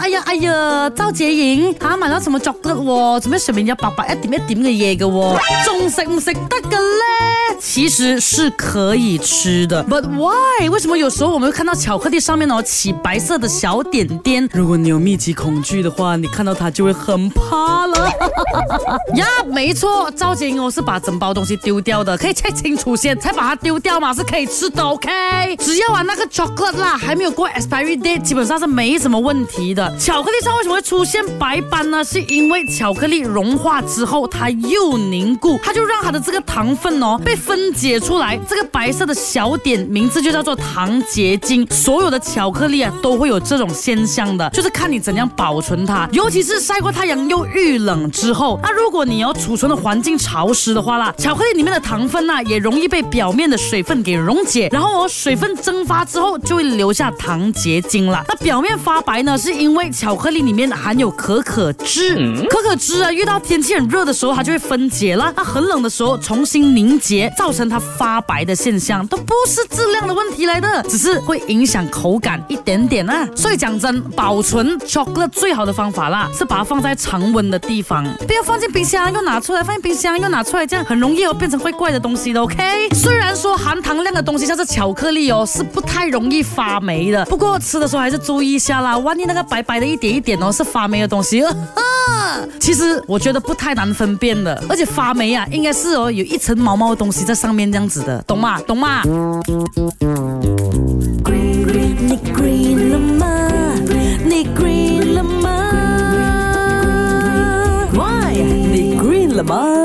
哎呀哎呀，周姐影吓埋啦，仲冇作得喎，做咩上面有白白一点一点嘅嘢嘅喎？仲食唔食得嘅咧？其实是可以吃的，but why？为什么有时候我们会看到巧克力上面哦起白色的小点点？如果你有密集恐惧的话，你看到它就会很怕啦。呀，没错，赵杰莹我是把整包东西丢掉的，可以 check 清楚先，才把它丢掉嘛，是可以吃的，OK？只要啊那个 chocolate 啦，还没有过 expiry date，基本上是没什么问题的。巧克力上为什么会出现白斑呢？是因为巧克力融化之后，它又凝固，它就让它的这个糖分哦被分解出来，这个白色的小点名字就叫做糖结晶。所有的巧克力啊都会有这种现象的，就是看你怎样保存它，尤其是晒过太阳又遇冷之后，那如果你要储存的环境潮湿的话啦，巧克力里面的糖分呐也容易被表面的水分给溶解，然后哦水分蒸发之后就会留下糖结晶了。那表面发白呢是因因为巧克力里面含有可可脂，可可脂啊，遇到天气很热的时候，它就会分解了；，那很冷的时候重新凝结，造成它发白的现象，都不是质量的问题来的，只是会影响口感一点点啊。所以讲真，保存 chocolate 最好的方法啦，是把它放在常温的地方，不要放进冰箱又拿出来，放进冰箱又拿出来，这样很容易哦变成会怪的东西的。OK，虽然说含糖量的东西像是巧克力哦，是不太容易发霉的，不过吃的时候还是注意一下啦，万一那个。白白的，一点一点哦，是发霉的东西。啊，其实我觉得不太难分辨的，而且发霉啊，应该是哦，有一层毛毛的东西在上面这样子的，懂吗？懂吗？你你 y 你 e